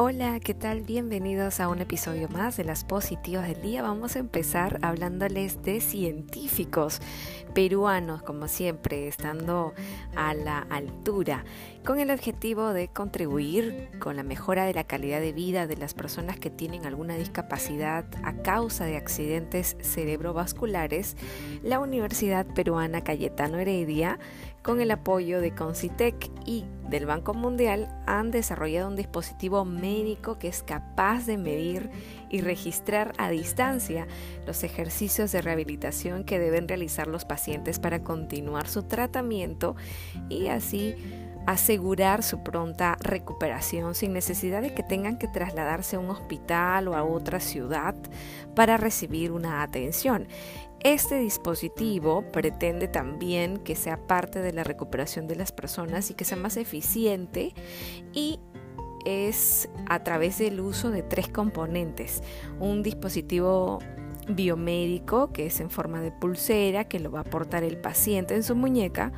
Hola, ¿qué tal? Bienvenidos a un episodio más de las positivas del día. Vamos a empezar hablándoles de científicos peruanos, como siempre, estando a la altura, con el objetivo de contribuir con la mejora de la calidad de vida de las personas que tienen alguna discapacidad a causa de accidentes cerebrovasculares. La Universidad Peruana Cayetano Heredia con el apoyo de Concitec y del Banco Mundial, han desarrollado un dispositivo médico que es capaz de medir y registrar a distancia los ejercicios de rehabilitación que deben realizar los pacientes para continuar su tratamiento y así asegurar su pronta recuperación sin necesidad de que tengan que trasladarse a un hospital o a otra ciudad para recibir una atención. Este dispositivo pretende también que sea parte de la recuperación de las personas y que sea más eficiente y es a través del uso de tres componentes. Un dispositivo biomédico que es en forma de pulsera que lo va a aportar el paciente en su muñeca,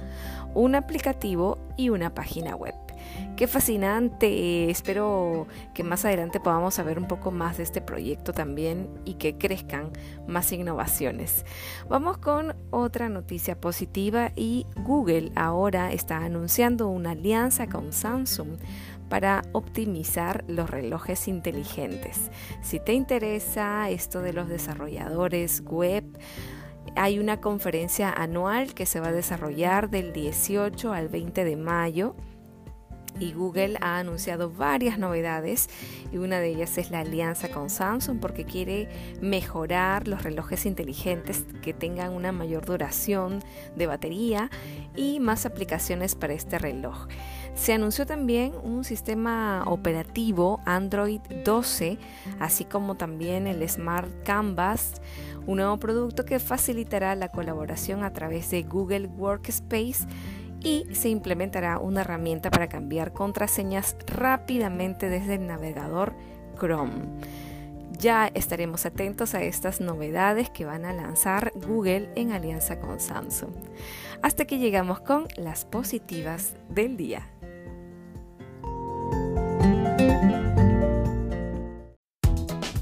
un aplicativo y una página web. Qué fascinante, espero que más adelante podamos saber un poco más de este proyecto también y que crezcan más innovaciones. Vamos con otra noticia positiva y Google ahora está anunciando una alianza con Samsung para optimizar los relojes inteligentes. Si te interesa esto de los desarrolladores web, hay una conferencia anual que se va a desarrollar del 18 al 20 de mayo y Google ha anunciado varias novedades y una de ellas es la alianza con Samsung porque quiere mejorar los relojes inteligentes que tengan una mayor duración de batería y más aplicaciones para este reloj. Se anunció también un sistema operativo Android 12, así como también el Smart Canvas, un nuevo producto que facilitará la colaboración a través de Google Workspace y se implementará una herramienta para cambiar contraseñas rápidamente desde el navegador Chrome. Ya estaremos atentos a estas novedades que van a lanzar Google en alianza con Samsung. Hasta que llegamos con las positivas del día.